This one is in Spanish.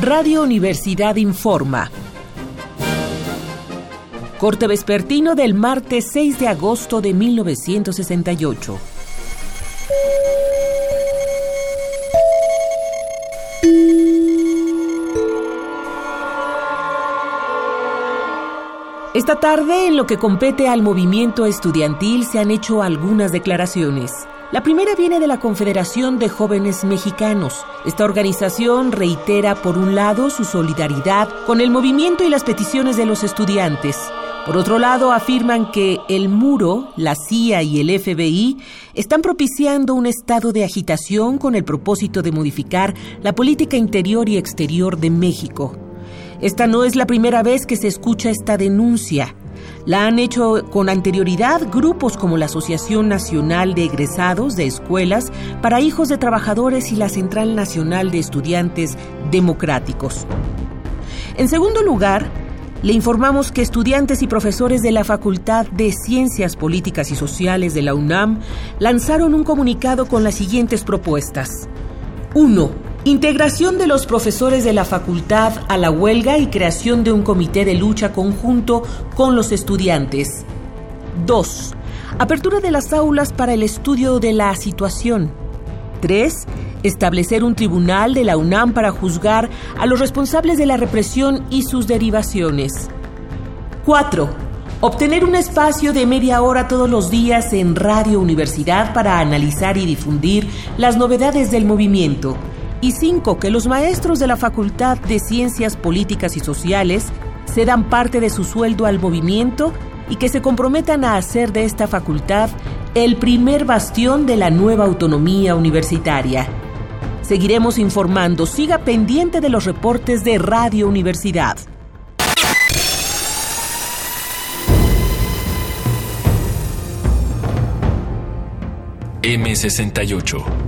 Radio Universidad informa. Corte vespertino del martes 6 de agosto de 1968. Esta tarde, en lo que compete al movimiento estudiantil, se han hecho algunas declaraciones. La primera viene de la Confederación de Jóvenes Mexicanos. Esta organización reitera, por un lado, su solidaridad con el movimiento y las peticiones de los estudiantes. Por otro lado, afirman que el muro, la CIA y el FBI están propiciando un estado de agitación con el propósito de modificar la política interior y exterior de México. Esta no es la primera vez que se escucha esta denuncia. La han hecho con anterioridad grupos como la Asociación Nacional de Egresados de Escuelas para Hijos de Trabajadores y la Central Nacional de Estudiantes Democráticos. En segundo lugar, le informamos que estudiantes y profesores de la Facultad de Ciencias Políticas y Sociales de la UNAM lanzaron un comunicado con las siguientes propuestas. 1 Integración de los profesores de la facultad a la huelga y creación de un comité de lucha conjunto con los estudiantes. 2. Apertura de las aulas para el estudio de la situación. 3. Establecer un tribunal de la UNAM para juzgar a los responsables de la represión y sus derivaciones. 4. Obtener un espacio de media hora todos los días en Radio Universidad para analizar y difundir las novedades del movimiento y cinco, que los maestros de la Facultad de Ciencias Políticas y Sociales se dan parte de su sueldo al movimiento y que se comprometan a hacer de esta facultad el primer bastión de la nueva autonomía universitaria. Seguiremos informando, siga pendiente de los reportes de Radio Universidad. M68